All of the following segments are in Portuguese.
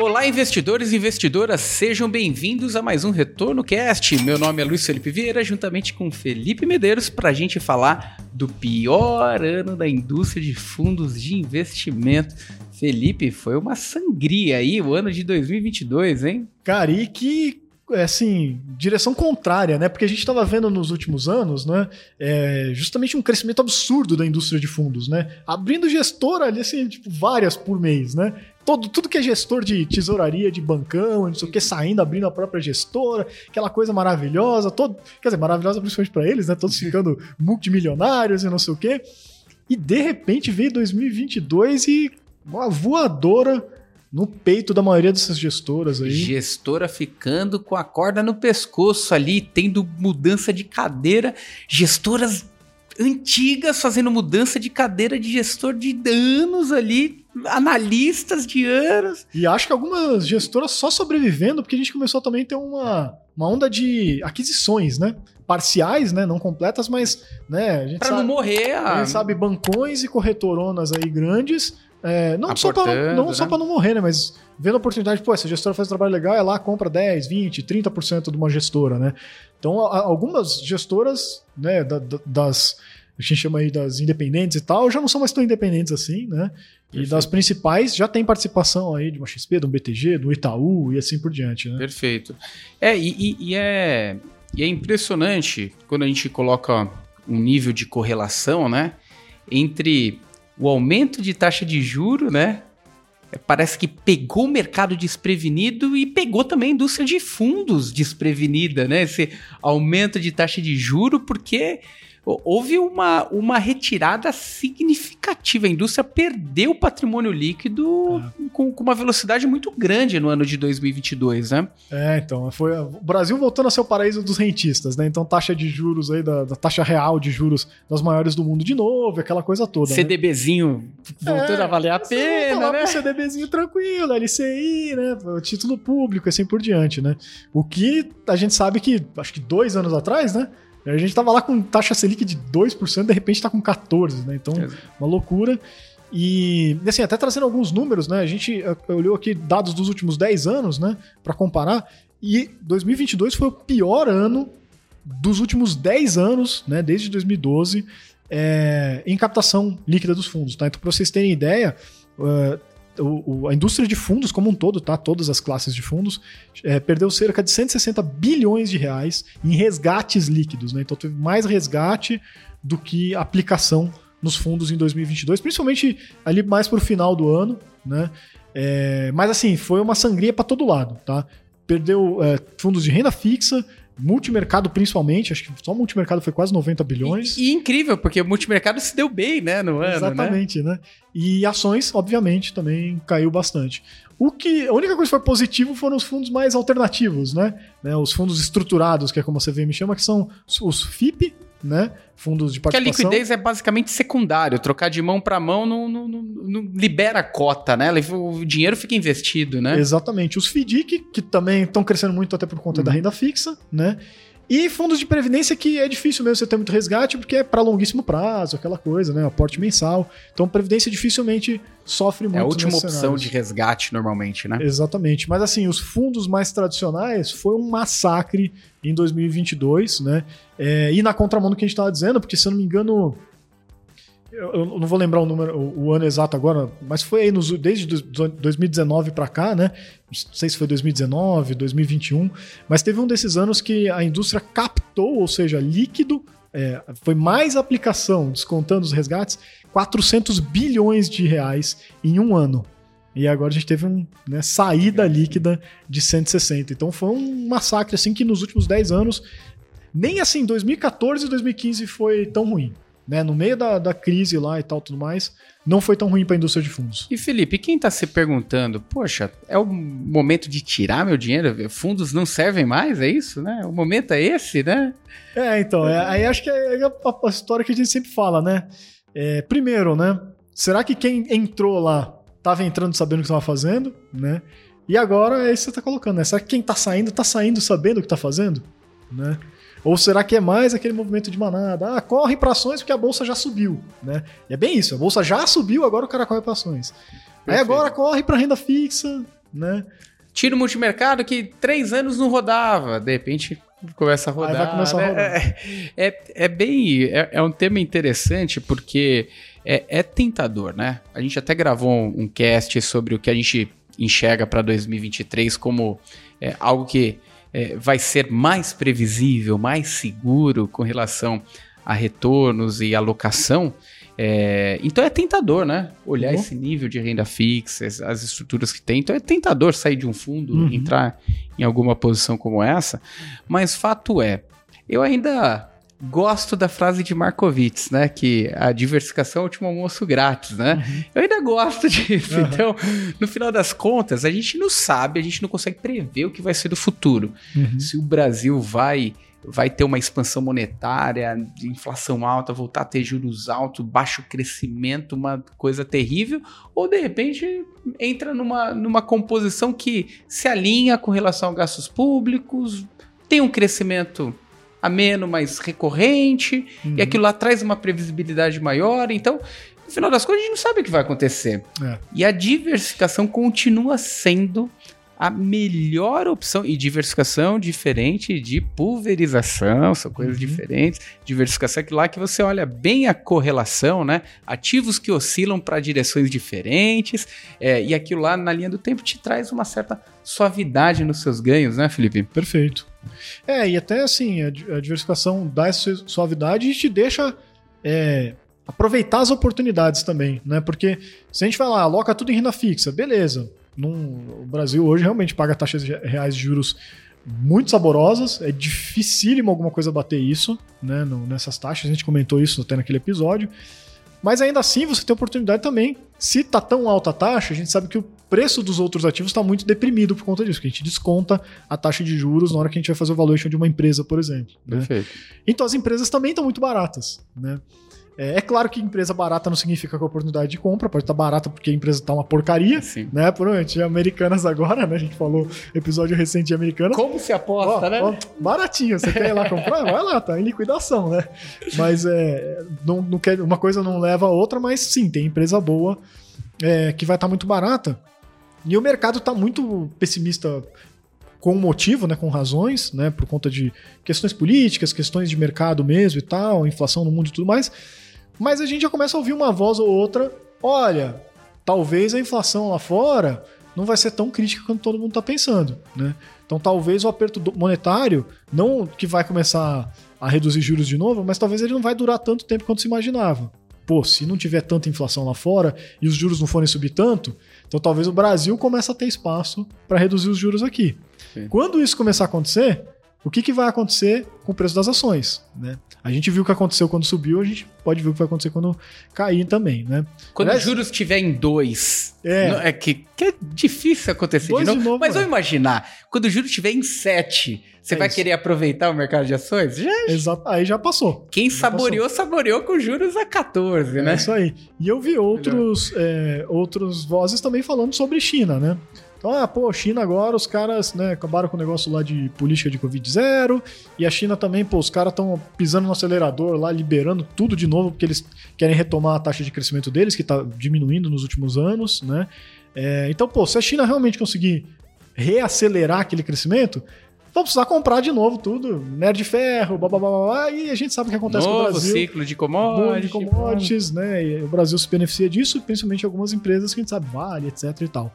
Olá, investidores e investidoras, sejam bem-vindos a mais um Retorno Cast. Meu nome é Luiz Felipe Vieira, juntamente com Felipe Medeiros, para a gente falar do pior ano da indústria de fundos de investimento. Felipe, foi uma sangria aí o ano de 2022, hein? Cara, e que é, assim, direção contrária, né? Porque a gente estava vendo nos últimos anos, né? É, justamente um crescimento absurdo da indústria de fundos, né? Abrindo gestora ali, assim, tipo, várias por mês, né? Todo, tudo que é gestor de tesouraria, de bancão, não sei o que, saindo, abrindo a própria gestora, aquela coisa maravilhosa, todo, quer dizer, maravilhosa principalmente para eles, né? Todos ficando multimilionários e não sei o que. E de repente veio 2022 e uma voadora no peito da maioria dessas gestoras aí. Gestora ficando com a corda no pescoço ali, tendo mudança de cadeira, gestoras antigas fazendo mudança de cadeira de gestor de anos ali, analistas de anos. E acho que algumas gestoras só sobrevivendo, porque a gente começou também a ter uma, uma onda de aquisições, né? Parciais, né? Não completas, mas, né? A gente pra sabe, não morrer. A... a gente sabe bancões e corretoronas aí grandes é, não só para não, né? não morrer, né? Mas vendo a oportunidade, pô, essa gestora faz um trabalho legal, é lá, compra 10, 20, 30% de uma gestora, né? Então, algumas gestoras, né, das. A gente chama aí das independentes e tal, já não são mais tão independentes assim, né? Perfeito. E das principais já tem participação aí de uma XP, de um BTG, do Itaú e assim por diante, né? Perfeito. É, e, e, é, e é impressionante quando a gente coloca um nível de correlação, né? Entre o aumento de taxa de juro, né? Parece que pegou o mercado desprevenido e pegou também a indústria de fundos desprevenida, né? Esse aumento de taxa de juro, porque houve uma, uma retirada significativa. A indústria perdeu patrimônio líquido é. com, com, uma velocidade muito grande no ano de 2022, né? É, então, foi o Brasil voltando a ser o paraíso dos rentistas, né? Então, taxa de juros aí, da, da taxa real de juros das maiores do mundo de novo, aquela coisa toda. CDBzinho né? voltando é, a valer a pena, né? CDBzinho tranquilo, LCI, né? Título público, assim por diante, né? O que a gente sabe que, acho que dois anos atrás, né? A gente tava lá com taxa Selic de 2%, de repente tá com 14%, né? Então, uma loucura. E, assim, até trazendo alguns números, né? A gente eh, olhou aqui dados dos últimos 10 anos, né? Para comparar. E 2022 foi o pior ano dos últimos 10 anos, né? Desde 2012, é, em captação líquida dos fundos, tá? Então, para vocês terem ideia, uh, o, a indústria de fundos como um todo, tá? Todas as classes de fundos, é, perdeu cerca de 160 bilhões de reais em resgates líquidos, né? Então teve mais resgate do que aplicação nos fundos em 2022, principalmente ali mais para o final do ano, né? É, mas assim, foi uma sangria para todo lado, tá? Perdeu é, fundos de renda fixa, Multimercado, principalmente, acho que só o multimercado foi quase 90 bilhões. E, e incrível, porque o multimercado se deu bem, né, no ano. Né? Exatamente, né? né? E ações, obviamente, também caiu bastante. O que a única coisa que foi positivo foram os fundos mais alternativos, né? né? Os fundos estruturados, que é como a CVM chama, que são os FIP, né? Fundos de participação. Que a liquidez é basicamente secundário. Trocar de mão para mão não, não, não, não, libera cota, né? O dinheiro fica investido, né? Exatamente. Os FDIC, que também estão crescendo muito até por conta uhum. da renda fixa, né? E fundos de previdência que é difícil mesmo você ter muito resgate, porque é para longuíssimo prazo, aquela coisa, né? Aporte mensal. Então, previdência dificilmente sofre muito. É a última opção cenários. de resgate, normalmente, né? Exatamente. Mas, assim, os fundos mais tradicionais foi um massacre em 2022, né? É, e na contramão do que a gente estava dizendo, porque, se eu não me engano, eu, não vou lembrar o número, o, ano exato agora, mas foi aí nos, desde 2019 para cá, né? Não sei se foi 2019, 2021, mas teve um desses anos que a indústria captou, ou seja, líquido, é, foi mais aplicação, descontando os resgates, 400 bilhões de reais em um ano. E agora a gente teve uma né, saída líquida de 160. Então foi um massacre assim que nos últimos 10 anos, nem assim 2014 e 2015 foi tão ruim né, no meio da, da crise lá e tal, tudo mais, não foi tão ruim para a indústria de fundos. E Felipe, quem está se perguntando, poxa, é o momento de tirar meu dinheiro? Fundos não servem mais, é isso, né? O momento é esse, né? É, então, é, aí acho que é a, a, a, história que a gente sempre fala, né? É, primeiro, né? Será que quem entrou lá estava entrando sabendo o que estava fazendo, né? E agora é isso que você está colocando, né? Será que quem está saindo está saindo sabendo o que está fazendo, né? Ou será que é mais aquele movimento de manada? Ah, corre para ações porque a bolsa já subiu, né? E é bem isso, a bolsa já subiu, agora o cara corre para ações. Perfeito. Aí agora corre para renda fixa, né? Tira o multimercado que três anos não rodava, de repente começa a rodar. Aí vai começar a né? rodar. É, é, é bem. É, é um tema interessante porque é, é tentador, né? A gente até gravou um, um cast sobre o que a gente enxerga para 2023 como é, algo que é, vai ser mais previsível, mais seguro com relação a retornos e alocação. É, então é tentador, né? Olhar Uhum. esse nível de renda fixa, as, as estruturas que tem. Então é tentador sair de um fundo, Uhum. entrar em alguma posição como essa. Mas fato é, eu ainda gosto da frase de Markowitz, né? Que a diversificação é o último almoço grátis, né? Eu ainda gosto disso. Uhum. Então, no final das contas, a gente não sabe, a gente não consegue prever o que vai ser do futuro Uhum. se o Brasil vai vai ter uma expansão monetária, inflação alta, voltar a ter juros altos, baixo crescimento, uma coisa terrível, ou de repente entra numa, numa composição que se alinha com relação a gastos públicos, tem um crescimento ameno, mais recorrente, Uhum. e aquilo lá traz uma previsibilidade maior, então, no final das contas, a gente não sabe o que vai acontecer. É. E a diversificação continua sendo a melhor opção. E diversificação diferente de pulverização, são coisas Uhum. diferentes. Diversificação é aquilo lá que você olha bem a correlação, né? Ativos que oscilam para direções diferentes. é, e aquilo lá, na linha do tempo, te traz uma certa suavidade nos seus ganhos, né, Felipe? Perfeito. É, e até assim, a, di- a diversificação dá essa suavidade e te deixa é, aproveitar as oportunidades também, né? Porque se a gente vai lá, aloca tudo em renda fixa, beleza. Num- o Brasil hoje realmente paga taxas reais de juros muito saborosas, é dificílimo alguma coisa bater isso, né? no- nessas taxas, a gente comentou isso até naquele episódio. Mas ainda assim você tem oportunidade também. Se tá tão alta a taxa, a gente sabe que o preço dos outros ativos está muito deprimido por conta disso, que a gente desconta a taxa de juros na hora que a gente vai fazer o valuation de uma empresa, por exemplo. né? Perfeito. Então as empresas também estão muito baratas, né? É, é claro que empresa barata não significa que a oportunidade de compra pode estar barata porque a empresa tá uma porcaria, Sim. né? Por onde? Americanas agora, né? A gente falou episódio recente de Americanas. Como se aposta, Ó, né? ó, baratinho, você quer ir lá comprar? Vai lá, tá em liquidação, né? Mas é, não, não quer, uma coisa não leva a outra, mas sim, tem empresa boa é, que vai estar muito barata. E o mercado está muito pessimista com motivo, né, com razões, né, por conta de questões políticas, questões de mercado mesmo e tal, inflação no mundo e tudo mais. Mas a gente já começa a ouvir uma voz ou outra, olha, talvez a inflação lá fora não vai ser tão crítica quanto todo mundo está pensando, né? Então talvez o aperto monetário, não que vai começar a reduzir juros de novo, mas talvez ele não vai durar tanto tempo quanto se imaginava. Pô, se não tiver tanta inflação lá fora e os juros não forem subir tanto, então talvez o Brasil comece a ter espaço para reduzir os juros aqui. Sim. Quando isso começar a acontecer, o que, que vai acontecer com o preço das ações? Né? A gente viu o que aconteceu quando subiu, a gente pode ver o que vai acontecer quando cair também, né? Quando Aliás- os juros estiver em dois. É. não- é que, que é difícil acontecer Dois de novo. de novo, mas é. vamos imaginar, quando o juro estiver em sete, você É vai isso. querer aproveitar o mercado de ações? Já, Exato. Aí já passou. quem Já saboreou, saboreou com juros a 14, É né? isso aí. E eu vi outros, é, outros vozes também falando sobre China, né? Então, ah, pô, China agora, os caras né, acabaram com o negócio lá de política de Covid zero, e a China também, pô, os caras estão pisando no acelerador lá, liberando tudo de novo, porque eles querem retomar a taxa de crescimento deles, que tá diminuindo nos últimos anos, né? É, então, pô, se a China realmente conseguir reacelerar aquele crescimento, vão precisar comprar de novo tudo, nerd de ferro, blá, blá, blá, blá, e a gente sabe o que acontece com o Novo Brasil ciclo de commodities. de commodities, né? E o Brasil se beneficia disso, principalmente algumas empresas que a gente sabe, Vale, etc e tal.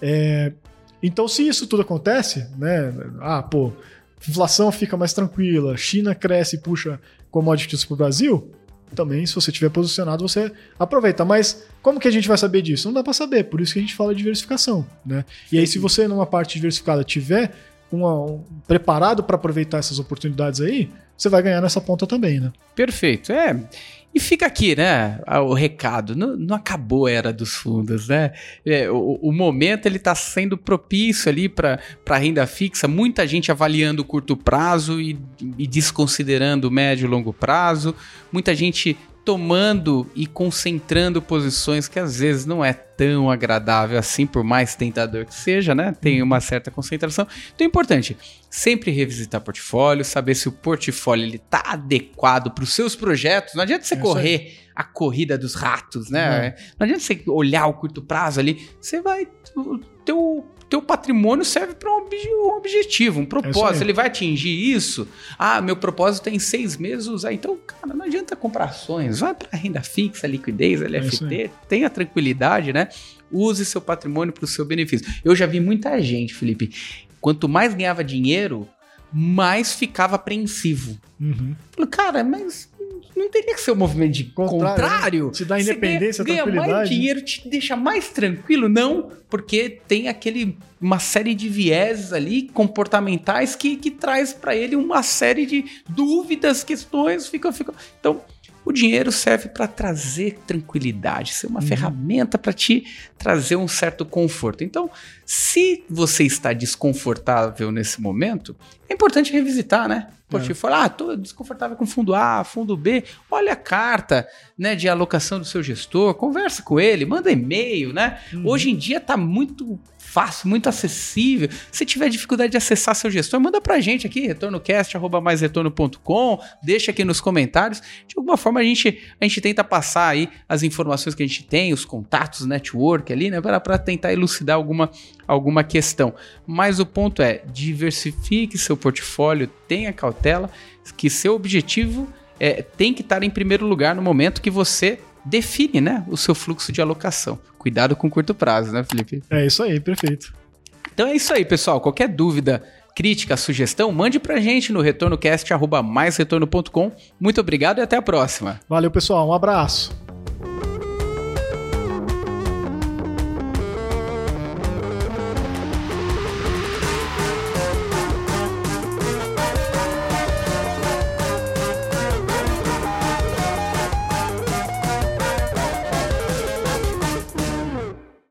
É, então, se isso tudo acontece, né? Ah, pô, inflação fica mais tranquila, China cresce e puxa commodities para o Brasil, também, se você estiver posicionado, você aproveita. Mas como que a gente vai saber disso? Não dá para saber, por isso que a gente fala de diversificação, né? E aí, se você numa parte diversificada tiver um, preparado para aproveitar essas oportunidades aí, você vai ganhar nessa ponta também, né? Perfeito, é. E fica aqui, né, a- o recado, não, não acabou a era dos fundos, né? É, o, o momento ele está sendo propício ali para renda fixa, muita gente avaliando o curto prazo e, e desconsiderando o médio e longo prazo, muita gente tomando e concentrando posições que às vezes não é tão agradável assim, por mais tentador que seja, né? Tem uma certa concentração. Então é importante sempre revisitar portfólio, saber se o portfólio ele tá adequado para os seus projetos. Não adianta você É correr a corrida dos ratos, né? Não adianta você olhar o curto prazo ali. Você vai teu teu patrimônio serve para um, um, objetivo, um propósito. É Ele vai atingir isso? Ah, meu propósito é em seis meses usar. Então, cara, não adianta comprar ações. Vai para renda fixa, liquidez, LFT, é tenha tranquilidade, né? Use seu patrimônio para o seu benefício. Eu já vi muita gente, Felipe. Quanto mais ganhava dinheiro, mais ficava apreensivo. Uhum. Falei, cara, mas não teria que ser o um movimento de contrário. contrário. Te dá independência, ganha, ganha mais dinheiro, te deixa mais tranquilo? Não, porque tem aquele uma série de vieses ali comportamentais que, que traz para ele uma série de dúvidas, questões, fica, fica. Então, o dinheiro serve para trazer tranquilidade, ser uma uhum. ferramenta para te trazer um certo conforto. Então, se você está desconfortável nesse momento, é importante revisitar, né? Portfólio, é. falar, ah, tô desconfortável com fundo A, fundo B, olha a carta, né, de alocação do seu gestor, conversa com ele, manda e-mail, né? Uhum. Hoje em dia tá muito fácil, muito acessível. Se tiver dificuldade de acessar seu gestor, manda pra gente aqui, retornocast.com, deixa aqui nos comentários. De alguma forma a gente, a gente tenta passar aí as informações que a gente tem, os contatos, network ali, né, para tentar elucidar alguma, alguma questão. Mas o ponto é, diversifique seu portfólio, tenha cautela, que seu objetivo é, tem que estar em primeiro lugar no momento que você define né, o seu fluxo de alocação. Cuidado com curto prazo, né, Felipe? É isso aí, perfeito. Então é isso aí, pessoal. Qualquer dúvida, crítica, sugestão, mande pra gente no retornocast.com. Muito obrigado e até a próxima. Valeu, pessoal. Um abraço.